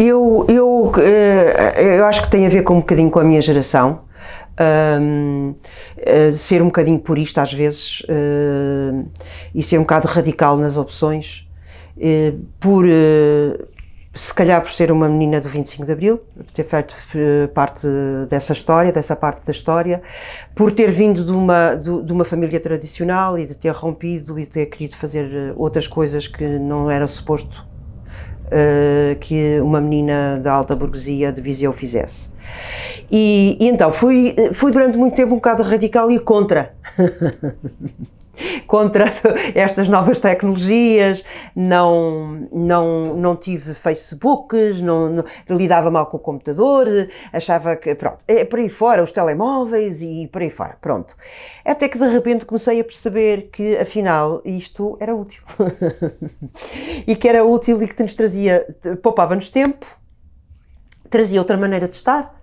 Eu, eu, eh, eu acho que tem a ver com um bocadinho com a minha geração. Um, eh, ser um bocadinho purista às vezes uh, e ser um bocado radical nas opções, por se calhar por ser uma menina do 25 de Abril, ter feito parte dessa história, dessa parte da história, por ter vindo de uma, de, de uma família tradicional e de ter rompido e de ter querido fazer outras coisas que não era suposto uh, que uma menina da alta burguesia de Viseu fizesse. E, e, então fui, fui durante muito tempo um bocado radical e contra. contra estas novas tecnologias, não, não, não tive Facebooks, não, não, lidava mal com o computador, achava que, pronto, é por aí fora, os telemóveis e por aí fora, pronto. Até que de repente comecei a perceber que afinal isto era útil. e que era útil e que nos trazia, poupava-nos tempo, trazia outra maneira de estar,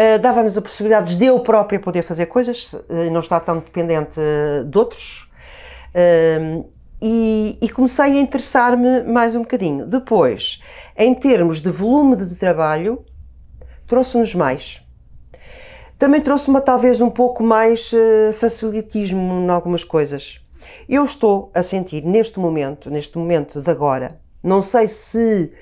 Uh, dava-nos a possibilidade de eu própria poder fazer coisas, uh, não estar tão dependente uh, de outros. E, e, comecei a interessar-me mais um bocadinho. Depois, em termos de volume de trabalho, trouxe-nos mais. Também trouxe-me talvez um pouco mais facilitismo em algumas coisas. Eu estou a sentir neste momento, neste momento de agora, não sei se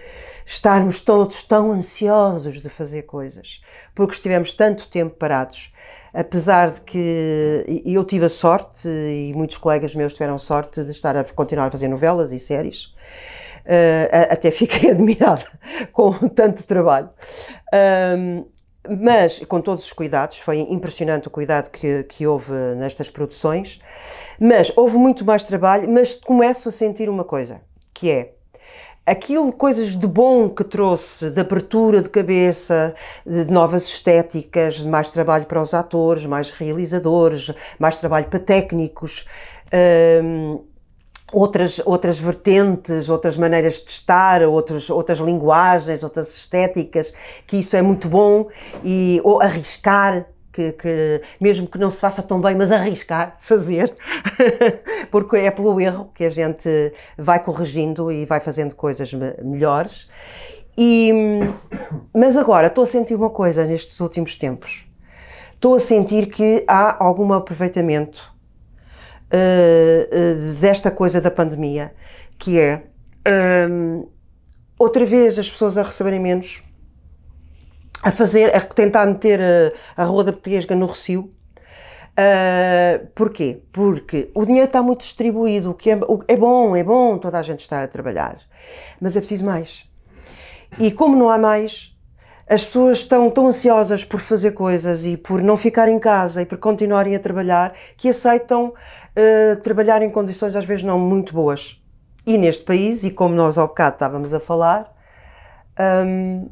estarmos todos tão ansiosos de fazer coisas, porque estivemos tanto tempo parados. Apesar de que eu tive a sorte, e muitos colegas meus tiveram sorte, de estar a continuar a fazer novelas e séries, uh, até fiquei admirada com tanto trabalho. Um, mas com todos os cuidados, foi impressionante o cuidado que, que houve nestas produções. Mas houve muito mais trabalho, mas começo a sentir uma coisa, que é aquilo, coisas de bom que trouxe, de abertura de cabeça, de novas estéticas, de mais trabalho para os atores, mais realizadores, mais trabalho para técnicos, hum, outras, outras vertentes, outras maneiras de estar, outros, outras linguagens, outras estéticas, que isso é muito bom, e ou arriscar, que, que, mesmo que não se faça tão bem, mas arriscar, fazer, porque é pelo erro que a gente vai corrigindo e vai fazendo coisas melhores. E, mas agora estou a sentir uma coisa nestes últimos tempos. Estou a sentir que há algum aproveitamento uh, uh, desta coisa da pandemia, que é um, outra vez as pessoas a receberem menos a fazer, a tentar meter a, a Rua da Petesga no Recio. Uh, porquê? Porque o dinheiro está muito distribuído, o que é, o, é bom, é bom toda a gente estar a trabalhar, mas é preciso mais. E como não há mais, as pessoas estão tão ansiosas por fazer coisas e por não ficar em casa e por continuarem a trabalhar que aceitam uh, trabalhar em condições às vezes não muito boas. E neste país, e como nós ao bocado estávamos a falar, um,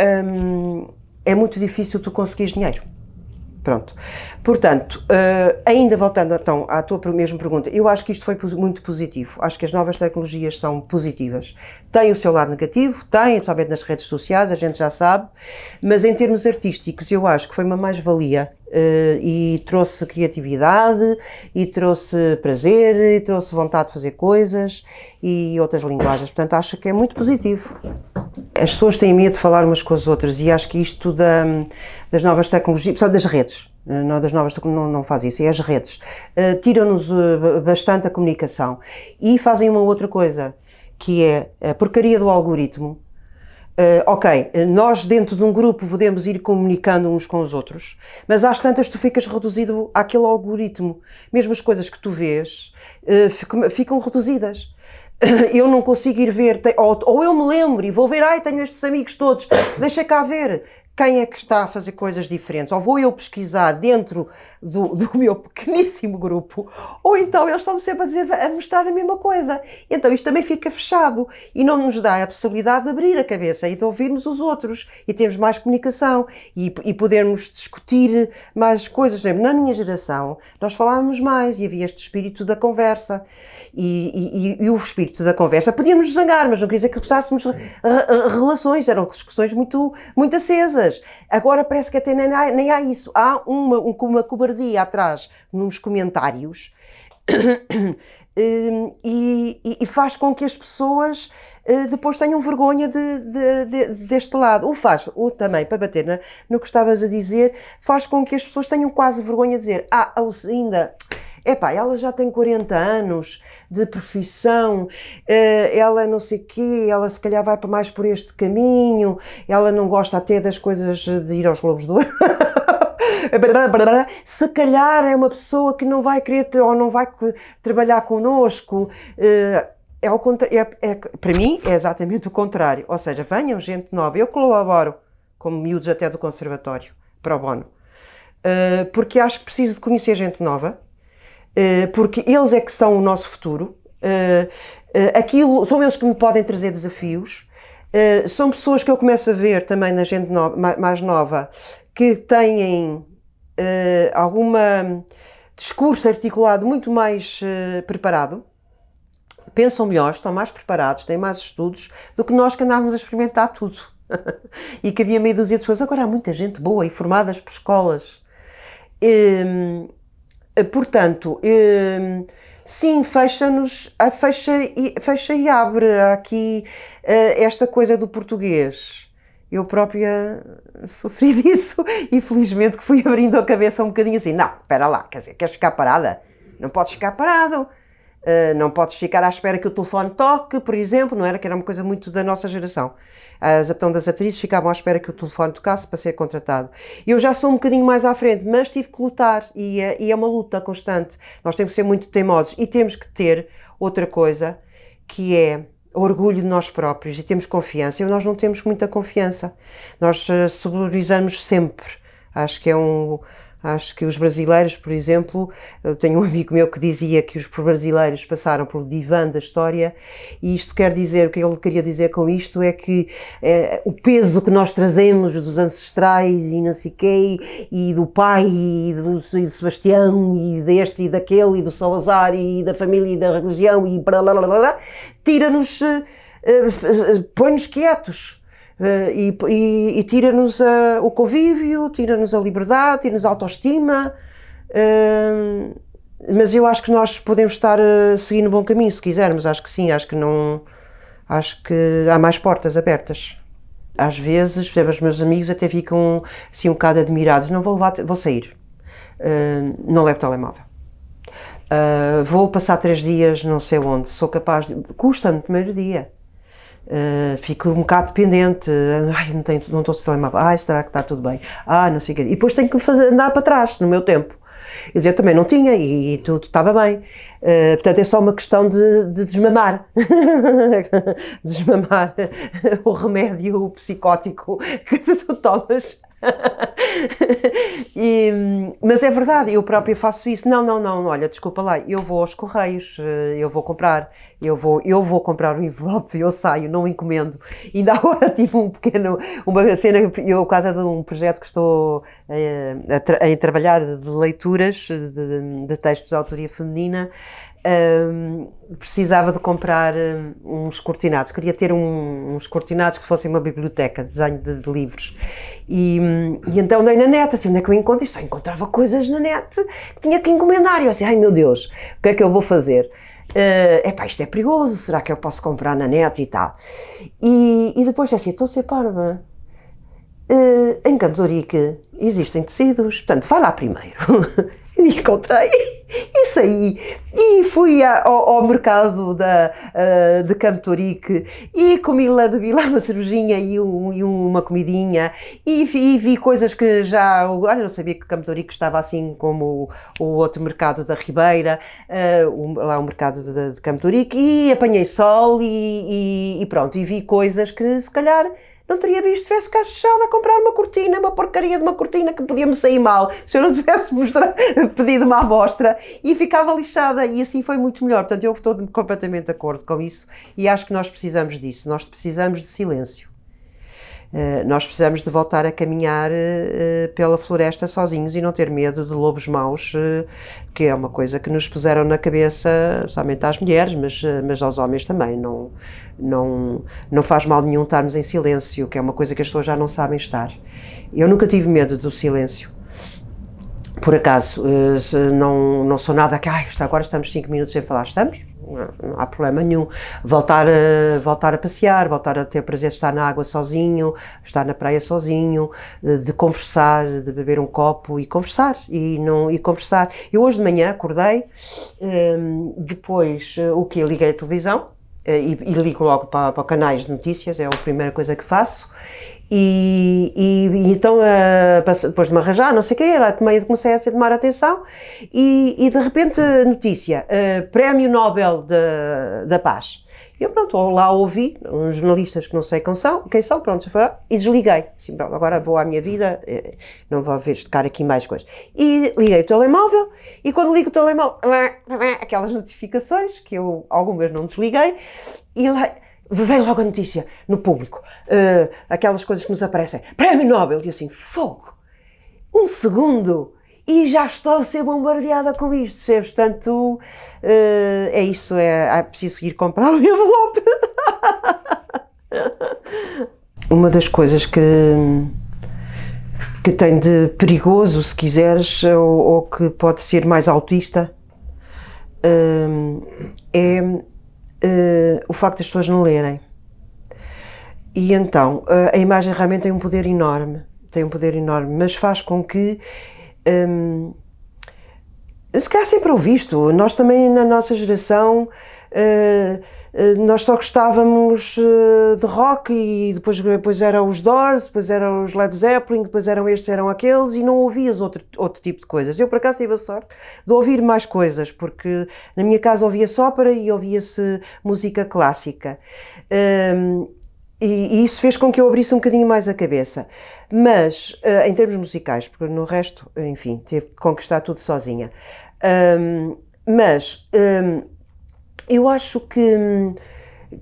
hum, é muito difícil tu conseguires dinheiro. Pronto. Portanto, uh, ainda voltando então à tua mesma pergunta, eu acho que isto foi muito positivo. Acho que as novas tecnologias são positivas. Tem o seu lado negativo, tem, principalmente nas redes sociais, a gente já sabe, mas em termos artísticos, eu acho que foi uma mais-valia e trouxe criatividade, e trouxe prazer, e trouxe vontade de fazer coisas e outras linguagens. Portanto, acho que é muito positivo. As pessoas têm medo de falar umas com as outras e acho que isto da, das novas tecnologias, só das redes, não das novas não, não faz isso, é as redes, uh, tiram-nos uh, bastante a comunicação e fazem uma outra coisa, que é a porcaria do algoritmo. Uh, ok, nós dentro de um grupo podemos ir comunicando uns com os outros, mas às tantas tu ficas reduzido àquele algoritmo. Mesmo as coisas que tu vês ficam, ficam reduzidas eu não consigo ir ver, ou, ou, eu me lembro e vou ver, ai, tenho estes amigos todos, deixa cá ver quem é que está a fazer coisas diferentes, ou vou eu pesquisar dentro do, do meu pequeníssimo grupo, ou então eles estão-me sempre a, dizer, a mostrar a mesma coisa. Então isto também fica fechado e não nos dá a possibilidade de abrir a cabeça e de ouvirmos os outros e termos mais comunicação e, e podermos discutir mais coisas. Exemplo, na minha geração, nós falávamos mais e havia este espírito da conversa e, e, e, o espírito da conversa. Podíamos zangar, mas não queria dizer que gostássemos relações, eram discussões muito, muito acesas. Agora parece que até nem há, nem há isso. Há uma, uma cobardia atrás nos comentários e, e, faz com que as pessoas eh, depois tenham vergonha de, de, de, deste lado. O faz, o também, para bater na, no que estavas a dizer, faz com que as pessoas tenham quase vergonha de dizer: Ah, ainda epá, ela já tem 40 anos de profissão, eh, ela não sei quê, ela se calhar vai para mais por este caminho, ela não gosta até das coisas de ir aos Globos do Ouro. se calhar é uma pessoa que não vai querer ou não vai trabalhar connosco. Eh, é, o, é, é, para mim é exatamente o contrário. Ou seja, venham gente nova. Eu colaboro como miúdos até do conservatório, para o bono. Uh, porque acho que preciso de conhecer gente nova, eh, porque eles é que são o nosso futuro. Eh, eh, aquilo, são eles que me podem trazer desafios. são pessoas que eu começo a ver também na gente no, mais nova que têm alguma discurso articulado muito mais preparado, pensam melhor, estão mais preparados, têm mais estudos do que nós que andávamos a experimentar tudo. e que havia meia dúzia de pessoas. Agora há muita gente boa e formadas por escolas. Ehm, eh, portanto, eh, sim, fecha-nos, fecha e, fecha e abre aqui eh, esta coisa do português. Eu própria sofri disso e felizmente que fui abrindo a cabeça um bocadinho assim, não, espera lá, quer dizer, queres ficar parada? Não podes ficar parado. Uh, não podes ficar à espera que o telefone toque, por exemplo, não era que era uma coisa muito da nossa geração. As então das atrizes ficavam à espera que o telefone tocasse para ser contratado. Eu já sou um bocadinho mais à frente, mas tive que lutar e é, e é uma luta constante. Nós temos que ser muito teimosos e temos que ter outra coisa que é orgulho de nós próprios e temos confiança. E nós não temos muita confiança. Nós uh, celularizamos sempre. Acho que é um Acho que os brasileiros, por exemplo, eu tenho um amigo meu que dizia que os brasileiros passaram pelo divã da história e isto quer dizer, o que ele queria dizer com isto é que é, o peso que nós trazemos dos ancestrais e não sei quê, e do pai e do, e do Sebastião e deste e daquele e do Salazar e da família e da religião e blá blá blá blá, tira-nos, uh, uh, põe-nos quietos e, e, e tira-nos o convívio, tira-nos a liberdade, tira-nos a autoestima. Uh, mas eu acho que nós podemos estar a seguir no bom caminho, se quisermos. Acho que sim, acho que não. Acho que há mais portas abertas. Às vezes, por exemplo, os meus amigos até ficam assim um bocado admirados. Não vou levar, vou sair. Uh, não levo telemóvel. Uh, vou passar três dias não sei onde, sou capaz de. Custa-me primeiro dia. Uh, fico um bocado dependente, ai, não, tenho, não estou sem telemóvel, ai, será que está tudo bem? Ah, não sei o quê. E depois tenho que fazer, andar para trás no meu tempo. Quer dizer, eu também não tinha e, e tudo estava bem. Uh, portanto, é só uma questão de, de desmamar. desmamar o remédio psicótico que tu tomas e, mas é verdade, eu própria faço isso. Não, não, não, olha, desculpa lá, eu vou aos correios, eh, eu vou comprar, eu vou, eu vou comprar o envelope, eu saio, não encomendo. Ainda agora tive um pequeno, uma cena, eu, por causa de um projeto que estou eh, a, a, a trabalhar de leituras de, de textos de autoria feminina, um, precisava de comprar um, uns cortinados, queria ter um, uns cortinados que fossem uma biblioteca, desenho de, de livros. E, e, então dei na net, assim, onde é que eu encontro? E só encontrava coisas na net que tinha que encomendar. E eu assim, ai meu Deus, o que é que eu vou fazer? Uh, epá, isto é perigoso, será que eu posso comprar na net e tal? E, e depois assim, estou a ser parva. Uh, em Campo de Ourique existem tecidos, portanto, vai lá primeiro. Encontrei. E saí. E fui ao, ao mercado da, uh, de Campo Torique e comi lá, bebi lá uma cervejinha e, um, e uma comidinha. E vi, e vi, coisas que já, olha, não sabia que Campo Torique estava assim como o, o outro mercado da Ribeira, uh, lá o mercado de, de Campo Torique e apanhei sol e, e, e pronto, e vi coisas que se calhar não teria visto se tivesse cá fechado a comprar uma cortina, uma porcaria de uma cortina que podia-me sair mal se eu não tivesse mostrado, pedido uma amostra e ficava lixada e assim foi muito melhor. Portanto, eu estou completamente de acordo com isso e acho que nós precisamos disso. Nós precisamos de silêncio. Uh, nós precisamos de voltar a caminhar uh, pela floresta sozinhos e não ter medo de lobos maus, que é uma coisa que nos puseram na cabeça, somente às mulheres, mas, mas aos homens também. Não, não, não faz mal nenhum estarmos em silêncio, que é uma coisa que as pessoas já não sabem estar. Eu nunca tive medo do silêncio. Por acaso, não, não sou nada que, ah, agora estamos 5 minutos sem falar, estamos? Não, há problema nenhum. Voltar a, voltar a passear, voltar a ter prazer de estar na água sozinho, estar na praia sozinho, de conversar, de beber um copo e conversar. E, não, e conversar. Eu hoje de manhã acordei, hum, depois o que? Liguei a televisão eh, e, e ligo logo para, para canais de notícias, é a primeira coisa que faço. E, e, e, então, uh, depois de me arranjar, não sei o quê, ela tomei, comecei a tomar atenção e, e de repente, notícia, uh, Prémio Nobel de, da Paz. Eu, pronto, lá ouvi, uns jornalistas que não sei quem são, quem são pronto, foi, e desliguei. Assim, pronto, agora vou à minha vida, eh, não vou ver tocar aqui mais coisas. E liguei o telemóvel, e quando ligo o telemóvel, aquelas notificações, que eu algumas não desliguei, e lá vem logo a notícia no público, uh, aquelas coisas que nos aparecem, Prémio Nobel, e assim, fogo, um segundo, e já estou a ser bombardeada com isto, percebes? Portanto, uh, é isso, é, é preciso ir comprar o envelope. Uma das coisas que, que tem de perigoso, se quiseres, ou, ou que pode ser mais autista, uh, é uh, o facto das pessoas não lerem. E então, uh, a imagem realmente tem um poder enorme, tem um poder enorme, mas faz com que. Um, se calhar sempre ouvi isto, nós também na nossa geração. Uh, nós só gostávamos eh, de rock e depois, depois eram os Doors, depois eram os Led Zeppelin, depois eram estes, eram aqueles e não ouvias outro, outro tipo de coisas. Eu por acaso tive a sorte de ouvir mais coisas, porque na minha casa ouvia-se ópera e ouvia-se música clássica. Um, e, e, isso fez com que eu abrisse um bocadinho mais a cabeça. Mas, uh, em termos musicais, porque no resto, enfim, tive que conquistar tudo sozinha. Um, mas um, eu acho que,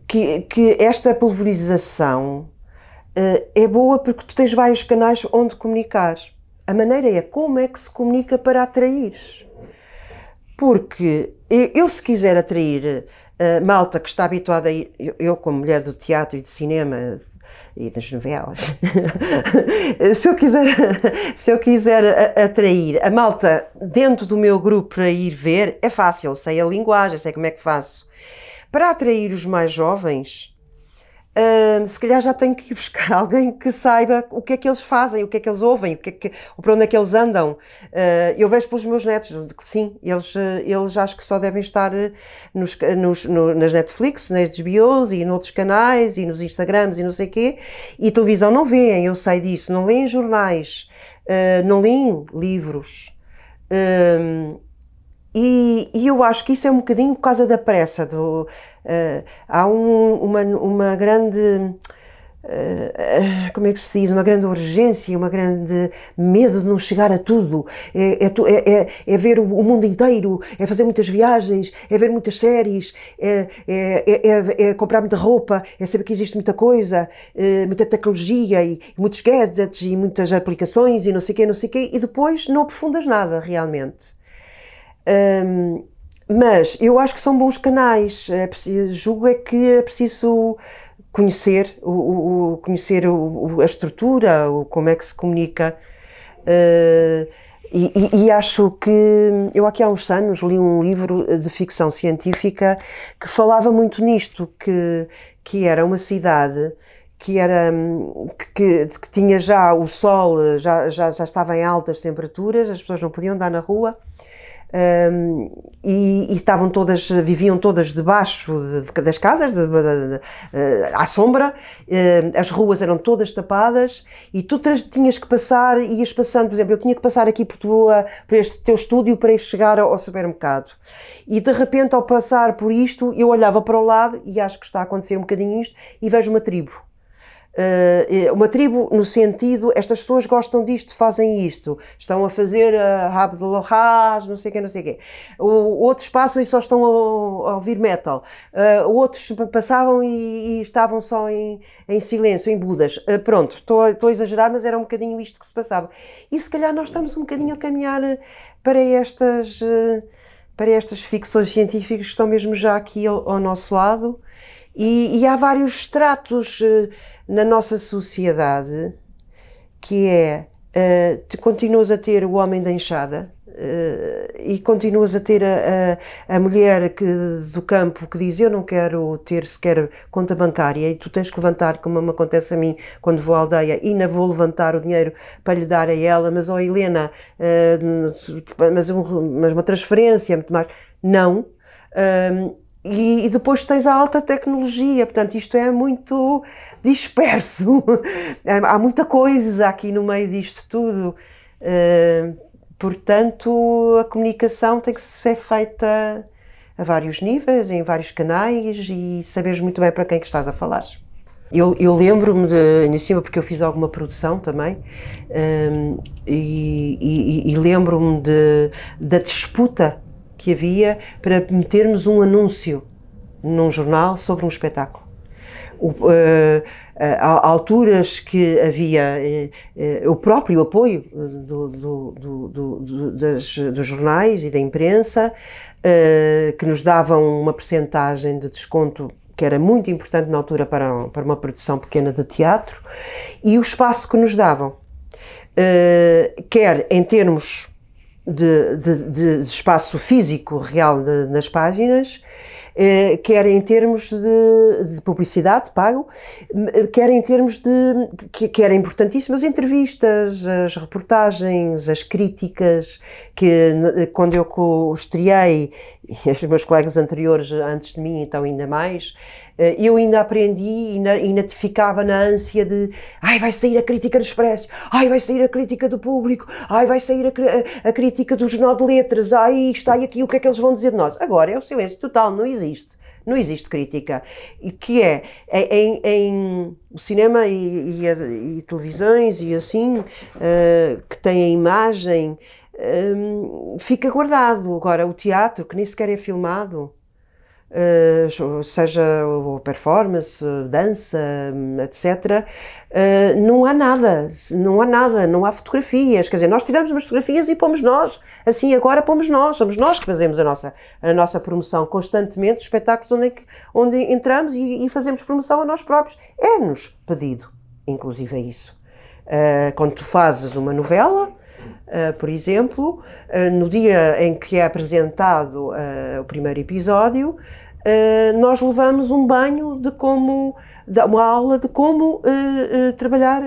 que, que esta pulverização uh, é boa porque tu tens vários canais onde comunicar. A maneira é como é que se comunica para atrair. Porque eu, se quiser atrair uh, malta que está habituada a ir, eu, eu, como mulher do teatro e de cinema e das novelas, se eu quiser, se eu quiser atrair a malta dentro do meu grupo para ir ver, é fácil, sei a linguagem, sei como é que faço. Para atrair os mais jovens, Se calhar já tenho que ir buscar alguém que saiba o que é que eles fazem, o que é que eles ouvem, o que é que, para onde é que eles andam. Uh, eu vejo pelos meus netos sim, eles, eles acho que só devem estar nos, nos, no, nas Netflix, nas HBOs e noutros canais e nos Instagrams e não sei quê, e televisão não veem, eu sei disso, não leem jornais, uh, não leem livros. E, e, eu acho que isso é um bocadinho por causa da pressa. Do, uh, há um, uma, uma grande. Uh, como é que se diz? Uma grande urgência, uma grande medo de não chegar a tudo. É, é, é, é, é ver o mundo inteiro, é fazer muitas viagens, é ver muitas séries, é, é, é, comprar muita roupa, é saber que existe muita coisa, muita tecnologia e, muitos gadgets e muitas aplicações e não sei o quê, não sei o quê, e depois não aprofundas nada realmente. Um, mas eu acho que são bons canais. É preciso, julgo é que é preciso conhecer, o, o conhecer o, a estrutura, o, como é que se comunica. Uh, E, e, e, acho que eu aqui há uns anos li um livro de ficção científica que falava muito nisto, que, que era uma cidade que era que, que tinha já o sol já, já, já estava em altas temperaturas, as pessoas não podiam andar na rua um, e, e, estavam todas, viviam todas debaixo de, de, das casas, de, de, à sombra, uh, as ruas eram todas tapadas e tu tinhas que passar, ias passando, por exemplo, eu tinha que passar aqui por, tua, por este teu estúdio para ir chegar ao, ao supermercado. E de repente, ao passar por isto, eu olhava para o lado e acho que está a acontecer um bocadinho isto e vejo uma tribo Uh, uma tribo no sentido, estas pessoas gostam disto, fazem isto, estão a fazer uh, rabo de não sei o quê, não sei o quê. Outros passam e só estão a, a ouvir metal. Uh, outros passavam e, e, estavam só em, em silêncio, em budas. Uh, pronto, estou, estou a exagerar, mas era um bocadinho isto que se passava. E se calhar nós estamos um bocadinho a caminhar para estas, para estas ficções científicas que estão mesmo já aqui ao, ao nosso lado. E, e há vários estratos na nossa sociedade, que é, uh, tu continuas a ter o homem da enxada, Uh, e continuas a ter a, a, a, mulher que, do campo que diz eu não quero ter sequer conta bancária e tu tens que levantar, como me acontece a mim quando vou à aldeia, e não vou levantar o dinheiro para lhe dar a ela, mas ó oh, Helena, uh, mas, um, mas uma transferência, muito mais. Não. Uh, e, e, depois tens a alta tecnologia, portanto, isto é muito disperso. Há muita coisa aqui no meio disto tudo. Uh, portanto, a comunicação tem que ser feita a vários níveis, em vários canais e saberes muito bem para quem que estás a falar. Eu, eu lembro-me de, em cima, porque eu fiz alguma produção também, um, e, e, e lembro-me da disputa que havia para metermos um anúncio num jornal sobre um espetáculo. O, uh, há alturas que havia uh, uh, o próprio apoio do, do, do, das, dos jornais e da imprensa, que nos davam uma percentagem de desconto que era muito importante na altura para, para uma produção pequena de teatro, e o espaço que nos davam, quer em termos de, de, de espaço físico real de, nas páginas, eh, quer em termos de, de, publicidade pago, quer em termos de, que, era importantíssimo, as entrevistas, as reportagens, as críticas, que quando eu estreiei, os meus colegas anteriores antes de mim, então ainda mais, eh, eu ainda aprendi e ainda te ficava na ânsia de ai, vai sair a crítica do Expresso, ai, vai sair a crítica do público, ai, vai sair a, a, crítica do Jornal de Letras, ai, está aqui, o que é que eles vão dizer de nós? Agora é o silêncio total, não existe. Não existe crítica. E que é, é em, em cinema e, e, e, televisões e assim, uh, que tem a imagem, um, fica guardado. Agora, o teatro, que nem sequer é filmado, Uh, seja performance, dança, etc., uh, não há nada, não há nada, não há fotografias. Quer dizer, nós tiramos umas fotografias e pomos nós. Assim, agora pomos nós, somos nós que fazemos a nossa, a nossa promoção constantemente, os espetáculos onde, é onde entramos e, e, fazemos promoção a nós próprios. É-nos pedido, inclusive, é isso. Uh, quando tu fazes uma novela, por exemplo, uh, no dia em que é apresentado uh, o primeiro episódio, nós levamos um banho de como, uma aula de como trabalhar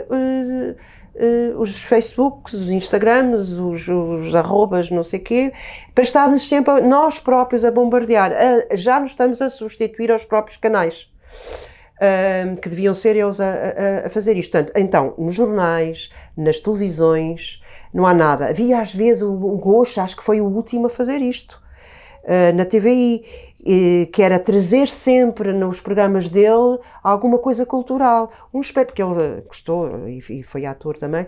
os Facebooks, os Instagrams, os, os arrobas, não sei quê, para estarmos sempre nós próprios a bombardear. já nos estamos a substituir aos próprios canais. que deviam ser eles a, a fazer isto. Portanto, então, nos jornais, nas televisões, não há nada. Havia às vezes o Gosto, acho que foi o último a fazer isto, uh, na TVI, que era trazer sempre nos programas dele alguma coisa cultural. Um aspecto que ele gostou, e foi ator também,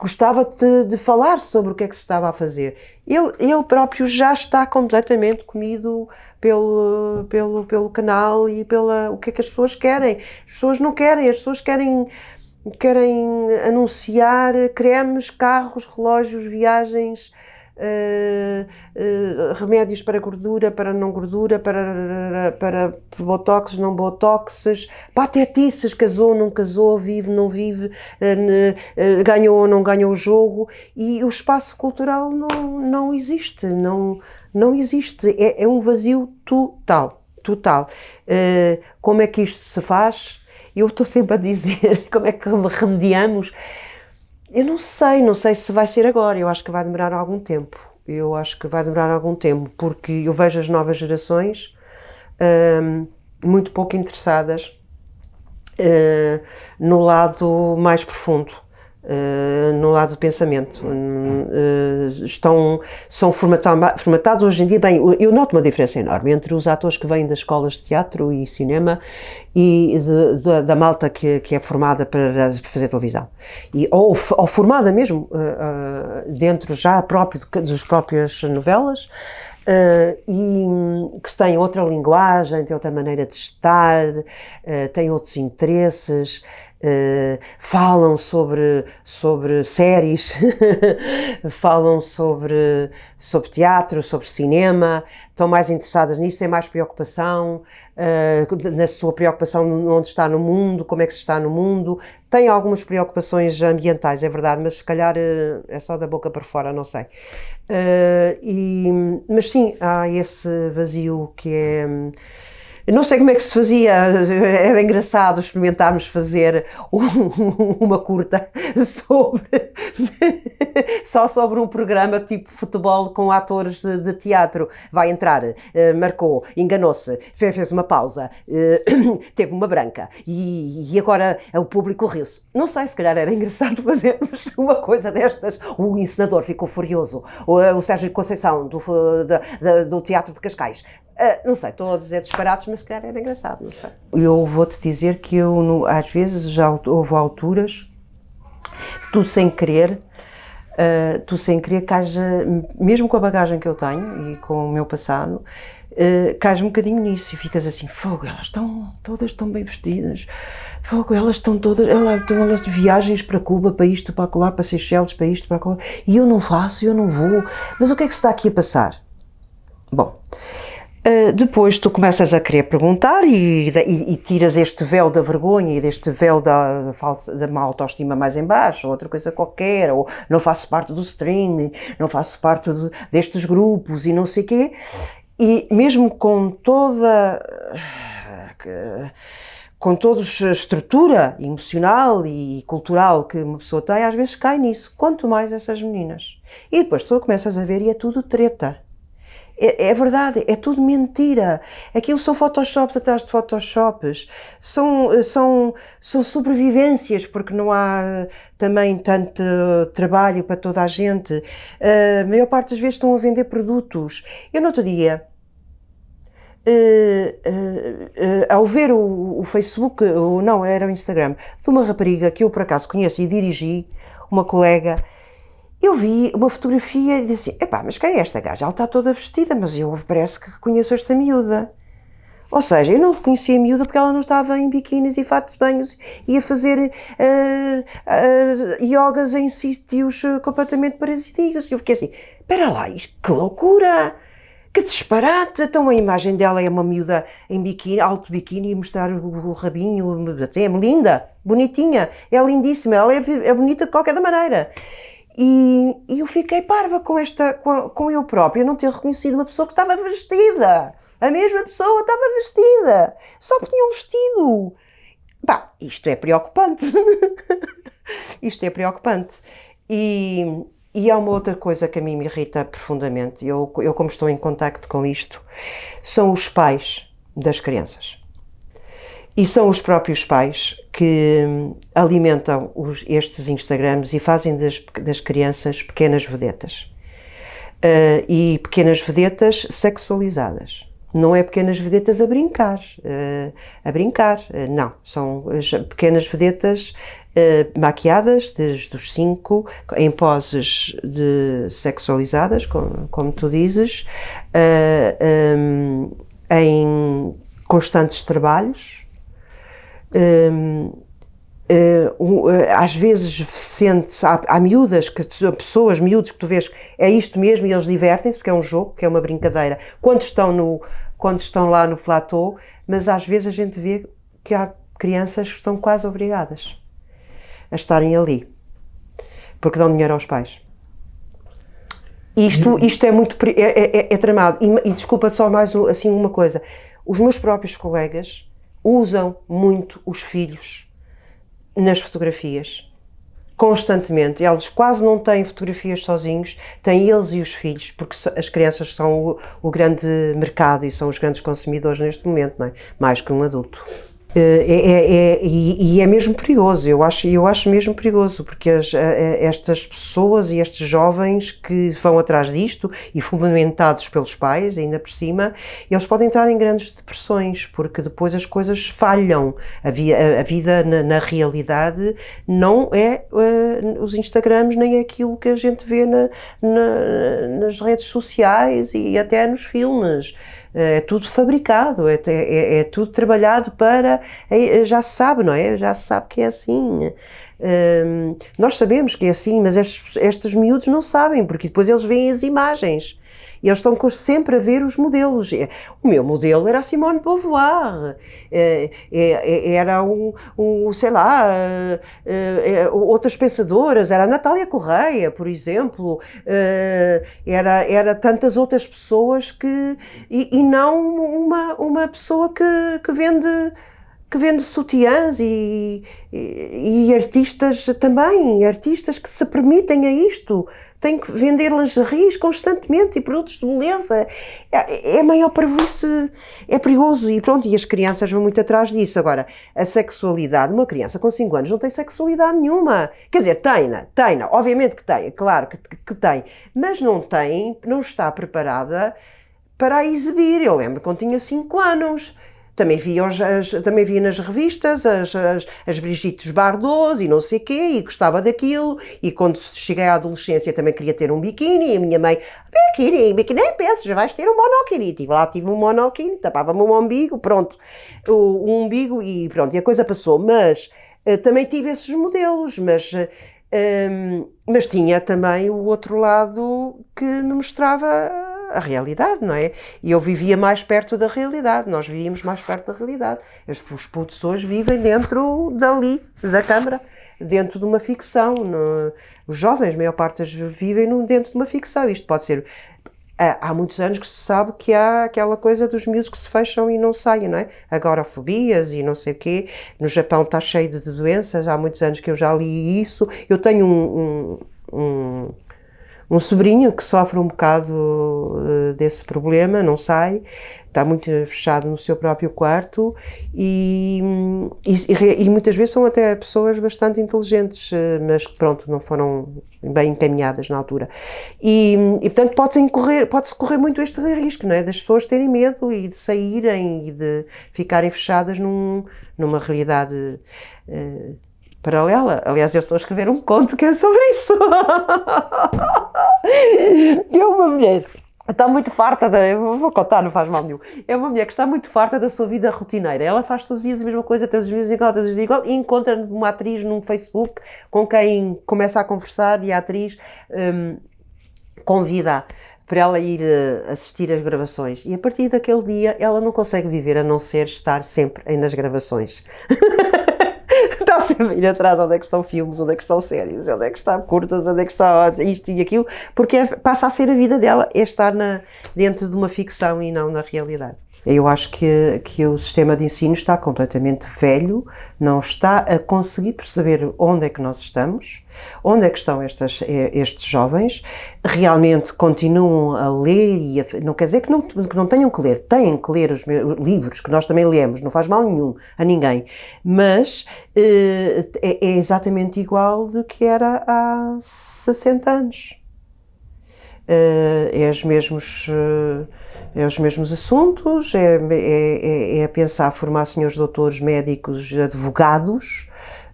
gostava de, de, falar sobre o que é que se estava a fazer. Ele, ele próprio já está completamente comido pelo, pelo, pelo canal e pela o que é que as pessoas querem. As pessoas não querem, as pessoas querem querem anunciar cremes, carros, relógios, viagens, uh, remédios para gordura, para não gordura, para, para botox, não botoxes, patetices, casou, não casou, vive, não vive, ganhou ou não ganhou o jogo, e o espaço cultural não, não existe, não, não existe, é, é um vazio total, total. como é que isto se faz? Eu estou sempre a dizer como é que remediamos. Eu não sei, não sei se vai ser agora, eu acho que vai demorar algum tempo. Eu acho que vai demorar algum tempo, porque eu vejo as novas gerações hum, muito pouco interessadas uh, no lado mais profundo uh, no lado do pensamento. Uh, estão, são formatados hoje em dia. Bem, eu noto uma diferença enorme entre os atores que vêm das escolas de teatro e cinema e de, de, da malta que, que, é formada para fazer televisão. E, ou, ou formada mesmo uh, dentro já próprio das próprias novelas. E que têm outra linguagem, têm outra maneira de estar, têm outros interesses, uh, falam sobre, sobre séries, falam sobre, sobre teatro, sobre cinema, estão mais interessadas nisso, têm mais preocupação uh, na sua preocupação onde está no mundo, como é que se está no mundo. Têm algumas preocupações ambientais, é verdade, mas se calhar uh, é só da boca para fora, não sei. e, mas sim, há esse vazio que é não sei como é que se fazia, era engraçado experimentarmos fazer um, uma curta sobre só sobre um programa tipo futebol com atores de, de teatro. Vai entrar, uh, marcou, enganou-se, fez uma pausa, uh, teve uma branca e, e agora o público riu-se. Não sei, se calhar era engraçado fazermos uma coisa destas. O encenador ficou furioso, o, o Sérgio Conceição do, do, do Teatro de Cascais Uh, não sei, estou a dizer disparados, mas se calhar era engraçado, não sei. Eu vou-te dizer que eu, no, às vezes, já houve alturas tu sem querer, uh, tu sem querer, que haja, mesmo com a bagagem que eu tenho e com o meu passado, uh, cais um bocadinho nisso e ficas assim, fogo, elas estão, todas estão bem vestidas, fogo, elas estão todas, elas, estão elas de viagens para Cuba, para isto, para lá, para Seychelles, para isto, para lá, e eu não faço, eu não vou, mas o que é que se está aqui a passar? Bom, Uh, depois tu começas a querer perguntar e, e, e, tiras este véu da vergonha e deste véu da, falsa, da má autoestima mais em baixo, ou outra coisa qualquer, ou não faço parte do string, não faço parte de, destes grupos e não sei quê. E mesmo com toda com toda a estrutura emocional e cultural que uma pessoa tem, às vezes cai nisso, quanto mais essas meninas. E depois tu começas a ver e é tudo treta é, é, verdade, é tudo mentira. Aquilo são photoshops atrás de photoshops, são, são, são sobrevivências, porque não há também tanto trabalho para toda a gente. A maior parte das vezes estão a vender produtos. Eu no outro dia, Uh, uh, uh, ao ver o, o, Facebook, ou não, era o Instagram, de uma rapariga que eu por acaso conheço e dirigi, uma colega, eu vi uma fotografia e disse: epá, mas quem é esta gaja? Ela está toda vestida, mas eu parece que conheço esta miúda. Ou seja, eu não reconhecia a miúda porque ela não estava em biquínis e fatos de banhos e a fazer uh, uh, yogas em sítios completamente paradisíacos. E eu fiquei assim: espera lá, que loucura! Que disparate! Então a imagem dela é uma miúda em biquíni, alto biquíni, e mostrar o, rabinho, é linda, bonitinha, é lindíssima, ela é, é bonita de qualquer maneira. E, e eu fiquei parva com, esta, com, com eu própria não ter reconhecido uma pessoa que estava vestida. A mesma pessoa estava vestida. Só porque tinha um vestido. Isto é preocupante. isto é preocupante. E, e há uma outra coisa que a mim me irrita profundamente. Eu, eu como estou em contacto com isto, são os pais das crianças. E são os próprios pais que alimentam os, estes Instagrams e fazem das, das crianças pequenas vedetas. Uh, e pequenas vedetas sexualizadas. Não é pequenas vedetas a brincar, uh, a brincar, uh, não. São pequenas vedetas maquiadas desde os 5, em poses de sexualizadas, como, como tu dizes, um, em constantes trabalhos, às vezes sente há, há miúdas, que, pessoas, miúdos que tu vês, é isto mesmo e eles divertem-se, porque é um jogo, que é uma brincadeira, quando estão, no, quando estão lá no platô, mas às vezes a gente vê que há crianças que estão quase obrigadas a estarem ali, porque dão dinheiro aos pais. Isto, isto é muito é, é, é tramado. E, e, desculpa só mais assim uma coisa. Os meus próprios colegas usam muito os filhos nas fotografias. Constantemente. Eles quase não têm fotografias sozinhos, têm eles e os filhos, porque as crianças são o, o grande mercado e são os grandes consumidores neste momento, não é? mais que um adulto. Eh, é, é, é, e, é mesmo perigoso, eu acho, eu acho mesmo perigoso, porque as, estas pessoas e estes jovens que vão atrás disto e fundamentados pelos pais, ainda por cima, eles podem entrar em grandes depressões, porque depois as coisas falham. A, via, a vida na, na, realidade não é uh, os Instagrams, nem é aquilo que a gente vê na, na, nas redes sociais e até nos filmes é tudo fabricado, é, é, é tudo trabalhado para. É, já se sabe, não é? Já se sabe que é assim. Um, nós sabemos que é assim, mas estes, estes miúdos não sabem, porque depois eles veem as imagens. E eles estão sempre a ver os modelos. É, o meu modelo era Simone de Beauvoir, é, é, era um, sei lá, outras pensadoras, era a Natália Correia, por exemplo, era, era tantas outras pessoas que. e, e não uma, uma pessoa que, que vende que vende sutiãs e, e, e, artistas também, artistas que se permitem a isto, têm que vender lingeries constantemente e produtos de beleza. É, é maior para você, é perigoso e pronto, e as crianças vão muito atrás disso. Agora, a sexualidade, uma criança com 5 anos não tem sexualidade nenhuma. Quer dizer, tem-na, tem-na, obviamente que tem, claro que, que tem, mas não tem, não está preparada para a exibir. Eu lembro quando tinha 5 anos também vi, as, também vi nas revistas as, as, as Brigitte Bardot e não sei quê, e gostava daquilo, e quando cheguei à adolescência também queria ter um biquíni, e a minha mãe, biquíni, biquíni, nem penso, já vais ter um monokini, tive lá, tive um monokini, tapava-me um umbigo, pronto, um umbigo e pronto, e a coisa passou, mas uh, também tive esses modelos, mas... Uh, um, mas tinha também o outro lado que me mostrava a realidade, não é? E eu vivia mais perto da realidade, nós vivíamos mais perto da realidade. Os, os putos hoje vivem dentro dali, da câmara, dentro de uma ficção. No, os jovens, a maior parte, vivem no, dentro de uma ficção. Isto pode ser. Há, muitos anos que se sabe que há aquela coisa dos miúdos que se fecham e não saem, não é? Agorafobias e não sei o quê. No Japão está cheio de doenças, há muitos anos que eu já li isso. Eu tenho um, um, um um sobrinho que sofre um bocado uh, desse problema, não sai, está muito fechado no seu próprio quarto e, e, e muitas vezes são até pessoas bastante inteligentes, uh, mas que pronto, não foram bem encaminhadas na altura. E, e portanto pode-se correr, pode correr muito este risco, não é? Das pessoas terem medo e de saírem e de ficarem fechadas num, numa realidade uh, paralela. Aliás, eu estou a escrever um conto que é sobre isso. é uma mulher está muito farta da. Vou contar, não faz mal nenhum. É uma mulher que está muito farta da sua vida rotineira. Ela faz todos os dias a mesma coisa, todos os dias igual, todos os dias igual, e encontra uma atriz num Facebook com quem começa a conversar e a atriz um, convida para ela ir uh, assistir às gravações. E a partir daquele dia ela não consegue viver a não ser estar sempre nas gravações. sempre ir atrás onde é que estão filmes, onde é que estão séries, onde é que está curtas, onde é que está isto e aquilo, porque é, passa a ser a vida dela, é estar na, dentro de uma ficção e não na realidade. Eu acho que, que o sistema de ensino está completamente velho, não está a conseguir perceber onde é que nós estamos, onde é que estão estas, eh, estes jovens, realmente continuam a ler e a, não quer dizer que não, que não tenham que ler, têm que ler os meus, livros que nós também lemos, não faz mal nenhum a ninguém, mas eh, é, é exatamente igual do que era há 60 anos. Eh, é os mesmos é os mesmos assuntos, é, é, é, é pensar formar senhores doutores, médicos, advogados,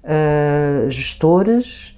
uh, gestores,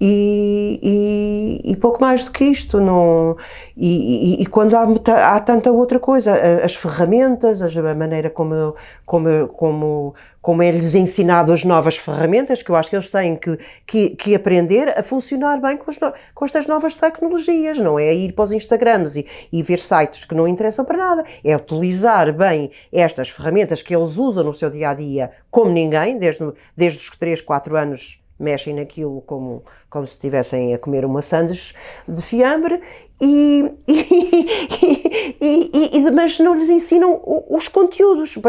e, e, e, pouco mais do que isto. Não, e, e quando há, há, tanta outra coisa, as ferramentas, a maneira como, como, como, como é-lhes ensinado as novas ferramentas, que eu acho que eles têm que, que, que aprender a funcionar bem com, no, com, estas novas tecnologias, não é ir para os Instagrams e, e ver sites que não interessam para nada, é utilizar bem estas ferramentas que eles usam no seu dia a dia como ninguém, desde, desde os 3, 4 anos mexem naquilo como, como se estivessem a comer uma sandes de fiambre, e, e, e, e, mas não lhes ensinam os conteúdos, uh,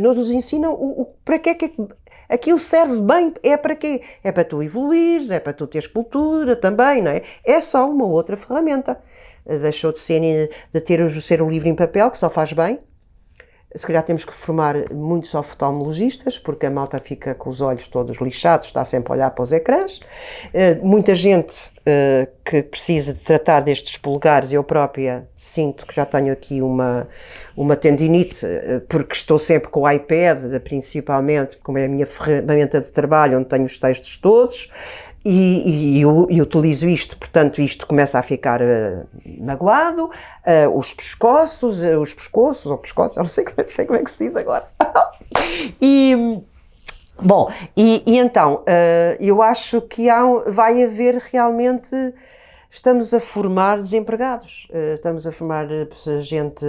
não lhes ensinam o, o, para que é que aquilo serve bem, é para quê? É para tu evoluires, é para tu teres cultura também, não é? É só uma outra ferramenta. Deixou de ser, de ter o, ser o livro em papel, que só faz bem, se calhar temos que formar muitos oftalmologistas, porque a malta fica com os olhos todos lixados, está sempre a olhar para os ecrãs. Uh, muita gente uh, que precisa de tratar destes polegares, eu própria sinto que já tenho aqui uma, uma tendinite, uh, porque estou sempre com o iPad, principalmente, como é a minha ferramenta de trabalho, onde tenho os textos todos e, e, e, utilizo isto, portanto, isto começa a ficar uh, magoado, uh, os pescoços, uh, os pescoços, ou pescoços, não sei, sei como é que se diz agora. e, bom, e, e então, eu acho que há, vai haver realmente, estamos a formar desempregados, estamos a formar gente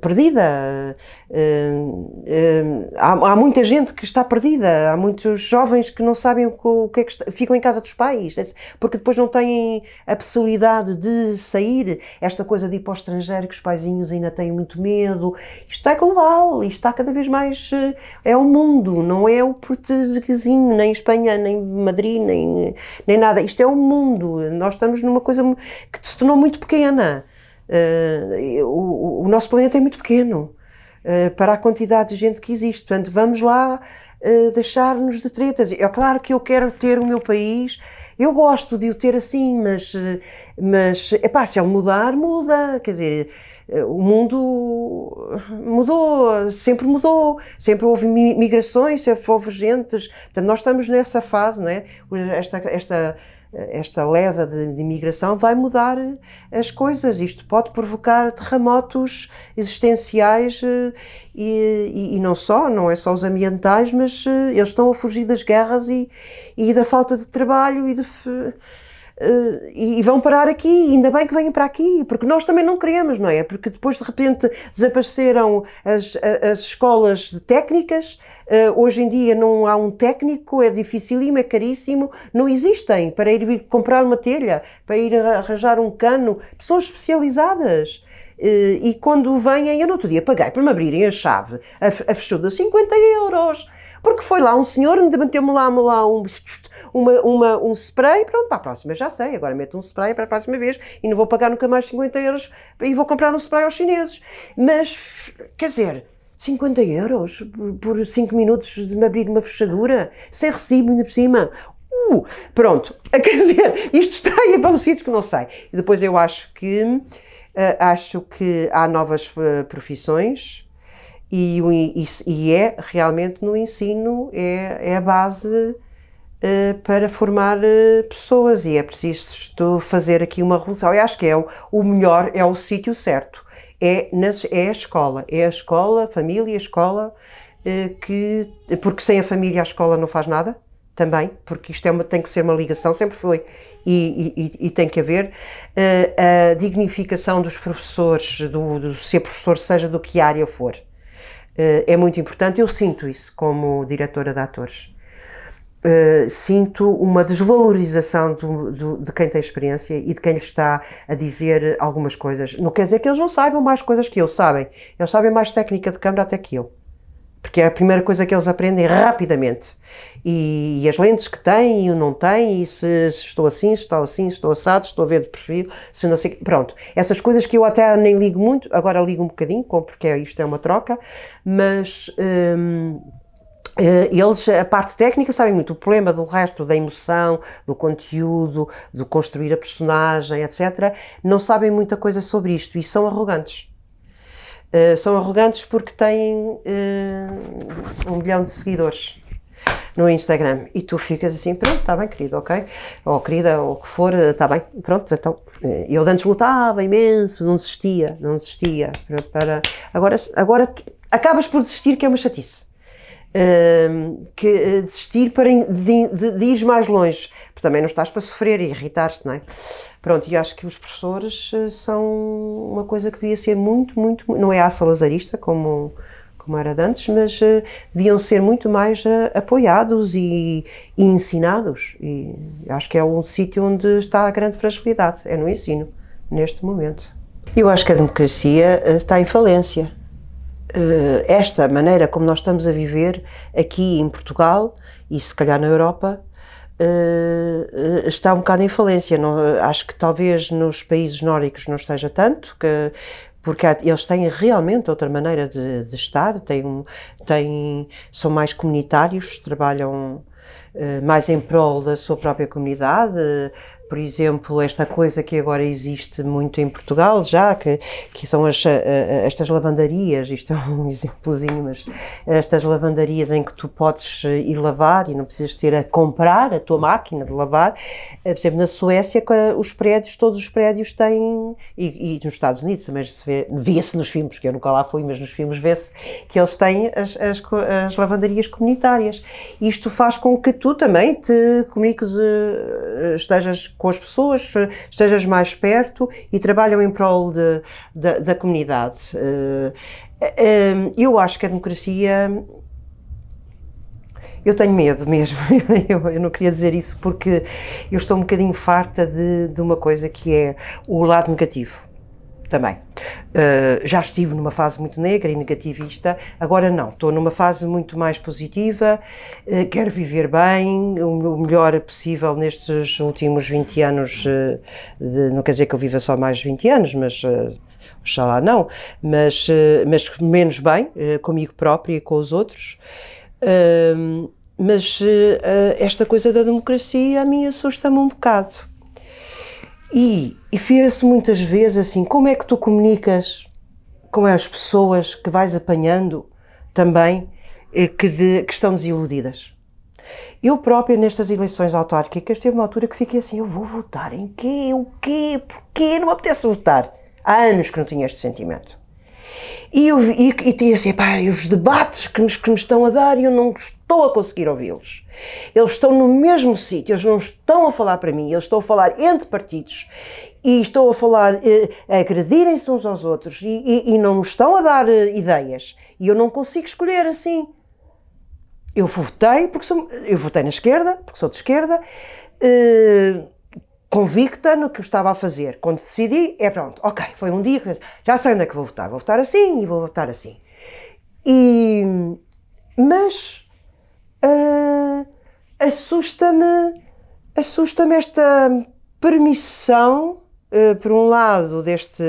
perdida. Uh, uh, há, muita gente que está perdida, há muitos jovens que não sabem o, que é que está, ficam em casa dos pais, porque depois não têm a possibilidade de sair. Esta coisa de ir para o estrangeiro, que os paizinhos ainda têm muito medo. Isto é global, isto está cada vez mais. Uh, é o mundo, não é o portuguesinho, nem Espanha, nem Madrid, nem, nem nada. Isto é o mundo. Nós estamos numa coisa que se tornou muito pequena. Uh, o, o, nosso planeta é muito pequeno uh, para a quantidade de gente que existe. Portanto, vamos lá uh, deixar-nos de tretas. É claro que eu quero ter o meu país, eu gosto de o ter assim, mas, mas epá, se ele mudar, muda. Quer dizer, o mundo mudou, sempre mudou, sempre houve migrações, sempre houve gentes. Portanto, nós estamos nessa fase, não é? Esta, esta esta leva de, de imigração vai mudar as coisas. Isto pode provocar terremotos existenciais eh, e, e, e, não só, não é só os ambientais, mas eh, eles estão a fugir das guerras e, e da falta de trabalho e de Uh, e vão parar aqui, ainda bem que vêm para aqui, porque nós também não queremos, não é? Porque depois de repente desapareceram as, as escolas técnicas, uh, hoje em dia não há um técnico, é dificílimo, é caríssimo, não existem para ir vir comprar uma telha, para ir arranjar um cano, pessoas especializadas. Uh, e quando vêm, eu no outro dia paguei para me abrirem a chave, a, a fechou 50 euros, porque foi lá um senhor, me meteu-me lá, lá um uma, uma, um spray, pronto, para a próxima já sei, agora meto um spray para a próxima vez e não vou pagar nunca mais 50 euros e vou comprar um spray aos chineses. Mas, quer dizer, 50 euros por 5 minutos de me abrir uma fechadura, sem recibo ainda por cima. Uh, pronto, quer dizer, isto está aí para um sítio que não sei. E depois eu acho que, uh, acho que há novas uh, profissões e, e, e, é realmente no ensino, é, é a base uh, para formar uh, pessoas e é preciso fazer aqui uma revolução. Eu acho que é o, o melhor, é o sítio certo. É, nas, é a escola, é a escola, a família, a escola, uh, que, porque sem a família a escola não faz nada, também, porque isto é uma, tem que ser uma ligação, sempre foi, e, e, e tem que haver uh, a dignificação dos professores, do, do, ser professor, seja do que área for. Uh, é muito importante, eu sinto isso como diretora de atores. Uh, sinto uma desvalorização do, do, de quem tem experiência e de quem lhe está a dizer algumas coisas. Não quer dizer que eles não saibam mais coisas que eu, sabem. Eles sabem mais técnica de câmara até que eu. Porque é a primeira coisa que eles aprendem rapidamente. E, e as lentes que têm e o não têm, e se, se, estou assim, se estou assim, se estou assado, se estou a ver de perfil, se não sei. Pronto. Essas coisas que eu até nem ligo muito, agora ligo um bocadinho, porque isto é uma troca, mas. Hum, eh, eles, a parte técnica, sabem muito. O problema do resto, da emoção, do conteúdo, do construir a personagem, etc., não sabem muita coisa sobre isto e são arrogantes. Uh, são arrogantes porque têm uh, um milhão de seguidores. No Instagram. E tu ficas assim, pronto, está bem, querido, ok? Ou querida, ou o que for, está bem, pronto, então. Eu antes lutava imenso, não desistia, não desistia. Para, para, agora, agora acabas por desistir, que é uma chatice. Uh, que uh, desistir para de, de, de, ir mais longe, porque também não estás para sofrer e irritar-te, não é? Pronto, e acho que os professores são uma coisa que devia ser muito, muito, não é a salazarista como, como era antes, mas uh, deviam ser muito mais apoiados e, e, ensinados. E acho que é um sítio onde está a grande fragilidade, é no ensino, neste momento. Eu acho que a democracia está em falência eh, esta maneira como nós estamos a viver aqui em Portugal e se calhar na Europa uh, está um bocado em falência. Não, acho que talvez nos países nórdicos não esteja tanto, que, porque eles têm realmente outra maneira de, de estar, têm, têm, são mais comunitários, trabalham uh, mais em prol da sua própria comunidade, por exemplo, esta coisa que agora existe muito em Portugal já, que, que são as, estas lavandarias, isto é um exemplozinho, mas estas lavandarias em que tu podes ir lavar e não precisas ter a comprar a tua máquina de lavar. Eh, por exemplo, na Suécia, os prédios, todos os prédios têm, e, e nos Estados Unidos também se vê, via-se nos filmes, que eu nunca lá fui, mas nos filmes vê-se que eles têm as, as, as, lavandarias comunitárias. Isto faz com que tu também te comuniques, eh, estejas com as pessoas, estejas mais perto e trabalham em prol de, de, da comunidade. Eh, eh, eu acho que a democracia. Eu tenho medo mesmo, eu, eu, não queria dizer isso porque eu estou um bocadinho farta de, de uma coisa que é o lado negativo também. Uh, já estive numa fase muito negra e negativista, agora não, estou numa fase muito mais positiva, uh, quero viver bem, o, o, melhor possível nestes últimos 20 anos, uh, de, não quer dizer que eu viva só mais 20 anos, mas oxalá não, mas, mas menos bem, comigo própria e com os outros. mas esta coisa da democracia a mim assusta-me um bocado e, e vê-se muitas vezes assim, como é que tu comunicas com as pessoas que vais apanhando também eh, que, de, que estão desiludidas. Eu própria, nestas eleições autárquicas, teve uma altura que fiquei assim: eu vou votar em quê? O quê? Porquê? Não me apetece votar. Há anos que não tinha este sentimento. E, eu, e, e tinha assim, pá, os debates que, nos, que estão a dar e eu não estou a conseguir ouvi-los. Eles estão no mesmo sítio, eles não estão a falar para mim, eles estão a falar entre partidos e estão a falar, eh, a agredirem-se uns aos outros e, e, e, não me estão a dar eh, ideias. E eu não consigo escolher assim. Eu votei porque sou, eu votei na esquerda, porque sou de esquerda. Eh, convicta no que eu estava a fazer. Quando decidi, é pronto, ok, foi um dia que já sei onde é que vou votar. Vou votar assim e vou votar assim. E, mas uh, assusta-me assusta-me esta permissão, uh, por um lado, deste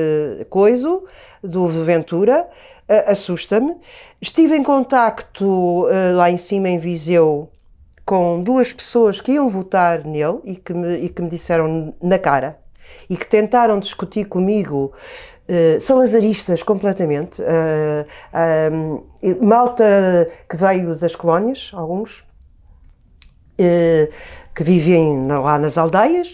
coiso do Ventura, uh, assusta-me. Estive em contacto lá em cima em Viseu com duas pessoas que iam votar nele e que me, e que me disseram na cara e que tentaram discutir comigo uh, salazaristas completamente, uh, malta que veio das colónias, alguns, que vivem lá nas aldeias,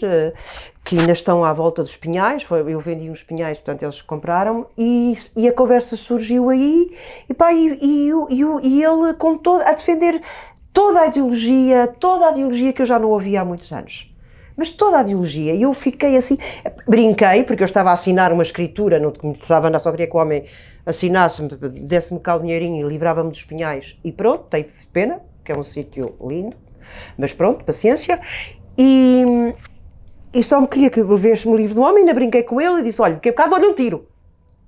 que ainda estão à volta dos pinhais, eu vendi uns pinhais, portanto eles compraram, e, e a conversa surgiu aí, e, pá, e, e, e ele com todo, a defender toda a ideologia, toda a ideologia que eu já não ouvia há muitos anos. Mas toda a ideologia. E eu fiquei assim, brinquei, porque eu estava a assinar uma escritura, não começava a só queria que o homem assinasse, desse-me cá o dinheirinho e livrava-me dos pinhais. E pronto, tem pena, que é um sítio lindo, mas pronto, paciência. E, e só me queria que levesse-me o livro do homem, ainda brinquei com ele e disse: Olha, daqui a bocado dou-lhe um tiro.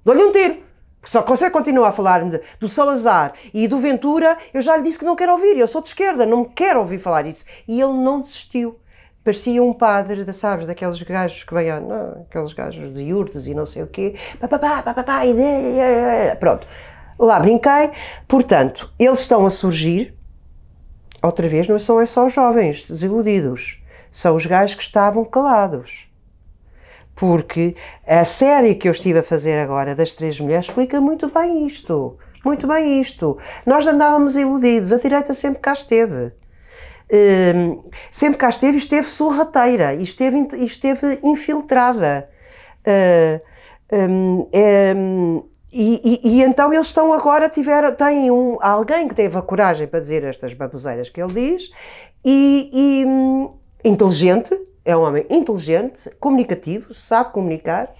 Dou-lhe um tiro. Só consegue continuar a falar do Salazar e do Ventura, eu já lhe disse que não quero ouvir, eu sou de esquerda, não quero ouvir falar isso. E ele não desistiu. Parecia um padre, sabes, daqueles gajos que vêm, não, aqueles gajos de urdes e não sei o quê, pá, pá, pá, pá, pá, pá, pronto. Lá brinquei. Portanto, eles estão a surgir, outra vez, não são é só os jovens desiludidos, são os gajos que estavam calados porque a série que eu estive a fazer agora das três mulheres explica muito bem isto. Muito bem isto. Nós andávamos iludidos, a direita sempre cá esteve. Um, sempre cá esteve, esteve sorrateira, e esteve, esteve infiltrada. Uh, um, é, e, e, e, então eles estão agora, tiveram, têm um, alguém que teve a coragem para dizer estas baboseiras que ele diz, e, e um, inteligente, é um homem inteligente, comunicativo, sabe comunicar,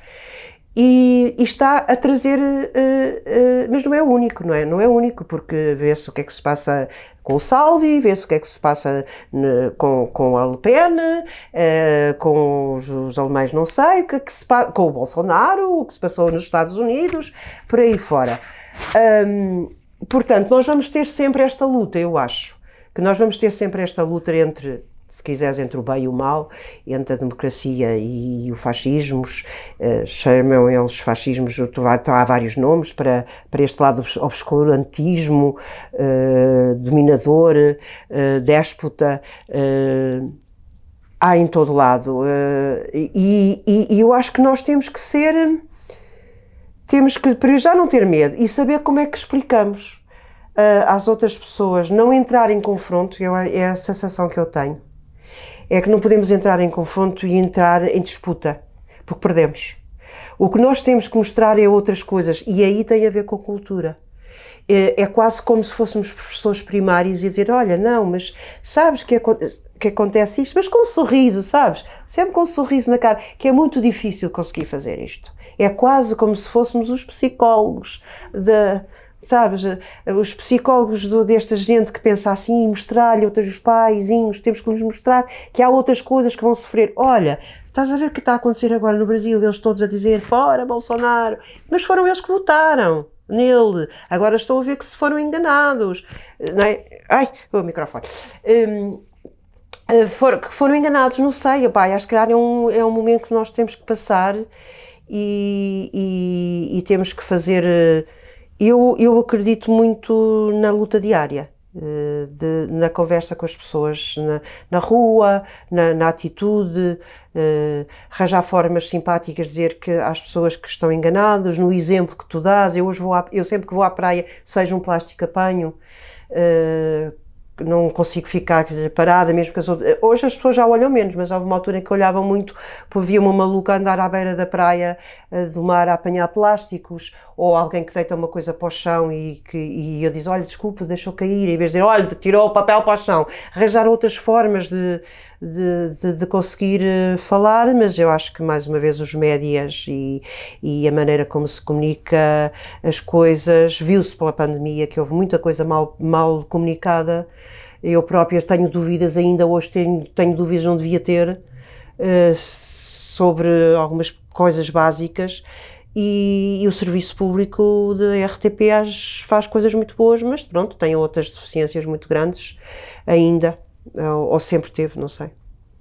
e, e, está a trazer, uh, uh, mas não é o único, não é? Não é o único, porque vê-se o que é que se passa com o Salvi, vê-se o que é que se passa ne, com, com a Le Pen, uh, com os, os, alemães não sei, que, é que se com o Bolsonaro, o que se passou nos Estados Unidos, por aí fora. Um, portanto, nós vamos ter sempre esta luta, eu acho, que nós vamos ter sempre esta luta entre se quiseres, entre o bem e o mal, entre a democracia e, o fascismos, uh, chamam eles fascismos, há vários nomes para, para este lado obscurantismo, uh, dominador, uh, déspota, há em todo lado. E, e, e, eu acho que nós temos que ser, temos que, para já não ter medo e saber como é que explicamos às outras pessoas, não entrar em confronto, é a sensação que eu tenho é que não podemos entrar em confronto e entrar em disputa, porque perdemos. O que nós temos que mostrar é outras coisas, e aí tem a ver com a cultura. É, é quase como se fôssemos professores primários e dizer: Olha, não, mas sabes que, que acontece isto? Mas com um sorriso, sabes? Sempre com um sorriso na cara, que é muito difícil conseguir fazer isto. É quase como se fôssemos os psicólogos da, sabes, os psicólogos do, desta gente que pensa assim, mostrar-lhe outros paizinhos, temos que lhes mostrar que há outras coisas que vão sofrer. Olha, estás a ver o que está a acontecer agora no Brasil, eles todos a dizer fora Bolsonaro, mas foram eles que votaram nele, agora estão a ver que se foram enganados, não é? Ai, o microfone. Um, eh, for, que foram enganados, não sei, opa, acho que é um, é um momento que nós temos que passar e, e, e temos que fazer eh, eu, eu acredito muito na luta diária. Eh, de, na conversa com as pessoas na, na rua, na, na atitude, uh, arranjar formas simpáticas, dizer que às pessoas que estão enganadas, no exemplo que tu dás, eu, hoje vou à, eu sempre que vou à praia, se vejo um plástico apanho, uh, não consigo ficar parada, mesmo que as outras... Hoje as pessoas já olham menos, mas houve uma altura em que olhavam muito, via uma maluca andar à beira da praia eh, do mar a apanhar plásticos, ou alguém que deita uma coisa para o chão e, que, e eu diz, olha, desculpa, deixou cair, em vez de dizer, olha, tirou o papel para o chão. Arranjar outras formas de, de, de, de conseguir eh, falar, mas eu acho que, mais uma vez, os médias e, e a maneira como se comunica as coisas, viu-se pela pandemia que houve muita coisa mal, mal comunicada, eu própria tenho dúvidas, ainda hoje tenho, tenho dúvidas, não devia ter, uh, sobre algumas coisas básicas. E, e, o serviço público da RTP faz coisas muito boas, mas pronto, tem outras deficiências muito grandes ainda, ou, ou sempre teve, não sei.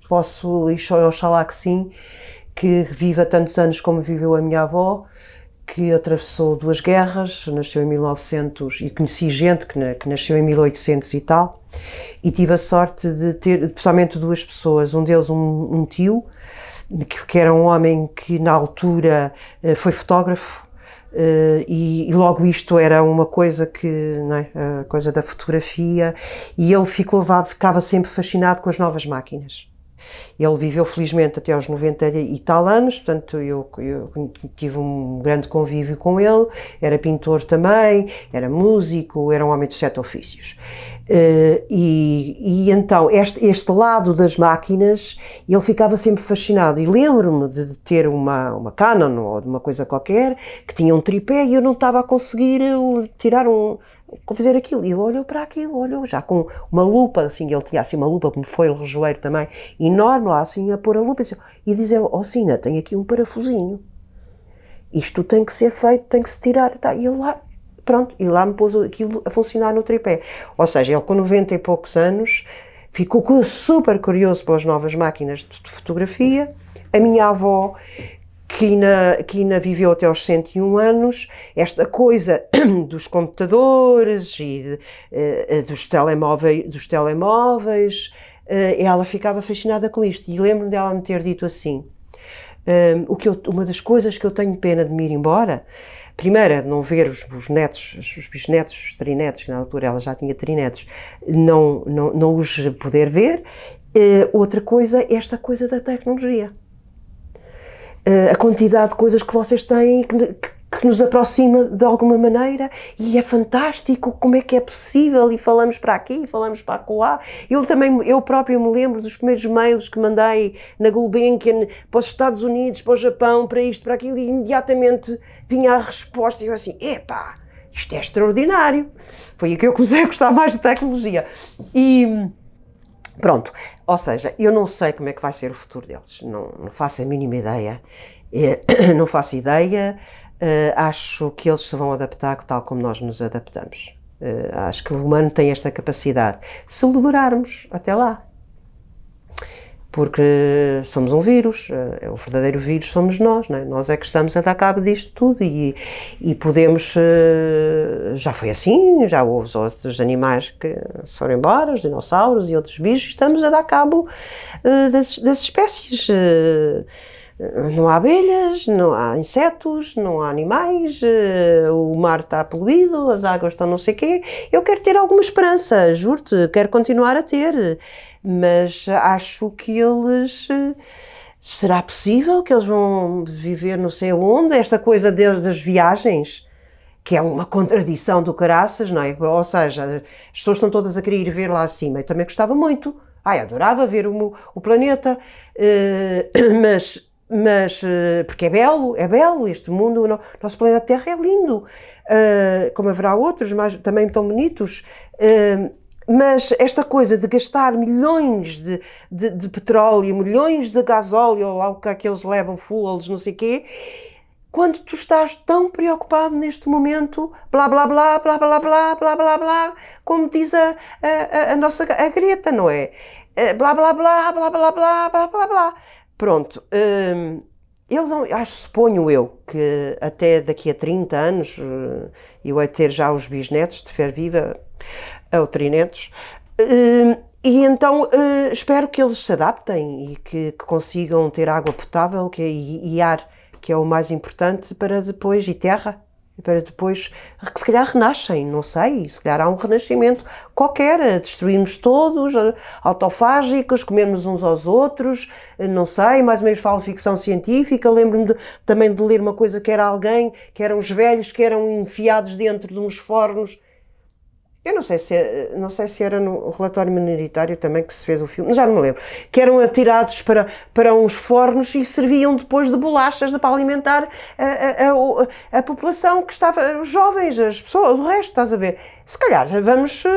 Posso, e oxalá que sim, que viva tantos anos como viveu a minha avó, que atravessou duas guerras, nasceu em 1900 e conheci gente que, que nasceu em 1800 e tal, e tive a sorte de ter, pessoalmente duas pessoas, um deles um, um tio, que, que, era um homem que na altura eh, foi fotógrafo, Uh, e, e, logo isto era uma coisa que, não é, a coisa da fotografia, e ele ficou, ficava sempre fascinado com as novas máquinas. Ele viveu felizmente até aos 90 e tal anos, portanto eu, eu, tive um grande convívio com ele, era pintor também, era músico, era um homem de sete ofícios. Uh, e, e, então este, este, lado das máquinas ele ficava sempre fascinado e lembro-me de, ter uma, uma Canon ou de uma coisa qualquer que tinha um tripé e eu não estava a conseguir tirar um, fazer aquilo. E ele olhou para aquilo, olhou já com uma lupa, assim, ele tinha assim uma lupa, como foi o rejoeiro também, enorme lá, assim, a pôr a lupa, e dizer, oh Sina, tem aqui um parafusinho. Isto tem que ser feito, tem que se tirar. Tá. E ele lá, pronto, e lá me pôs aquilo a funcionar no tripé. Ou seja, ele com 90 e poucos anos ficou super curioso pelas novas máquinas de fotografia. A minha avó que ainda viveu até aos 101 anos, esta coisa dos computadores e uh, dos, telemóveis, dos telemóveis, uh, ela ficava fascinada com isto. E lembro-me dela me ter dito assim: o que eu, uma das coisas que eu tenho pena de me ir embora primeiro, é não ver os, os netos, os bisnetos, os trinetos, que na altura ela já tinha trinetos, não, não, não os poder ver. Outra coisa, esta coisa da tecnologia. Uh, a quantidade de coisas que vocês têm que, que nos aproxima de alguma maneira e é fantástico como é que é possível e falamos para aqui, falamos para lá. Eu também, eu próprio me lembro dos primeiros mails que mandei na Gulbenkian para os Estados Unidos, para o Japão, para isto, para aquilo e imediatamente vinha a resposta e eu assim, epá, isto é extraordinário. Foi aí que eu comecei a gostar mais de tecnologia. E pronto, ou seja, eu não sei como é que vai ser o futuro deles, não, não faço a mínima ideia. É, não faço ideia, Uh, acho que eles se vão adaptar tal como nós nos adaptamos. Uh, acho que o humano tem esta capacidade. Se o durarmos até lá. Porque somos um vírus, uh, o verdadeiro vírus somos nós, não é? nós é que estamos a dar cabo disto tudo e, e podemos. já foi assim, já houve outros animais que se foram embora, os dinossauros e outros bichos, estamos a dar cabo das, das espécies não há abelhas, não há insetos, não há animais, eh, o mar está poluído, as águas estão não sei o quê. Eu quero ter alguma esperança, juro-te, quero continuar a ter, mas acho que eles. Eh, será possível que eles vão viver não sei onde? Esta coisa das viagens, que é uma contradição do caraças, não é? Ou seja, as pessoas estão todas a querer ir ver lá acima. Eu também gostava muito. Ai, adorava ver o, o planeta, uh, mas mas eh, porque é belo, é belo este mundo, o nosso planeta Terra é lindo, uh, como haverá outros mas também tão bonitos, mas esta coisa de gastar milhões de, de, de, petróleo, milhões de gasóleo, lá o que é que eles levam, fuels, não sei o quê, quando tu estás tão preocupado neste momento, blá blá blá, blá blá blá, blá blá blá, como diz a, a, a nossa a Greta, não é? Blá blá blá, blá blá blá, blá blá blá. Pronto, hum, eles, acho, suponho eu, que até daqui a 30 anos eh, eu hei ter já os bisnetos de fer viva, ou trinetos, hum, e então uh, espero que eles se adaptem e que, que consigam ter água potável que, e, e, ar, que é o mais importante para depois, e terra, para depois, que se calhar renascem, não sei, se calhar há um renascimento qualquer, destruímos todos, autofágicos, comermos uns aos outros, não sei, mais ou menos falo ficção científica, lembro-me também de ler uma coisa que era alguém, que eram os velhos que eram enfiados dentro de uns fornos eu não sei se não sei se era no relatório minoritário também que se fez o filme, já não me lembro, que eram atirados para, para uns fornos e serviam depois de bolachas para alimentar a, a, a, a população que estava, os jovens, as pessoas, o resto, estás a ver? Se calhar vamos, eh,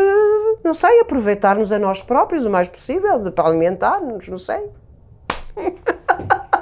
não sei, aproveitar-nos a nós próprios o mais possível, para alimentar-nos, não sei.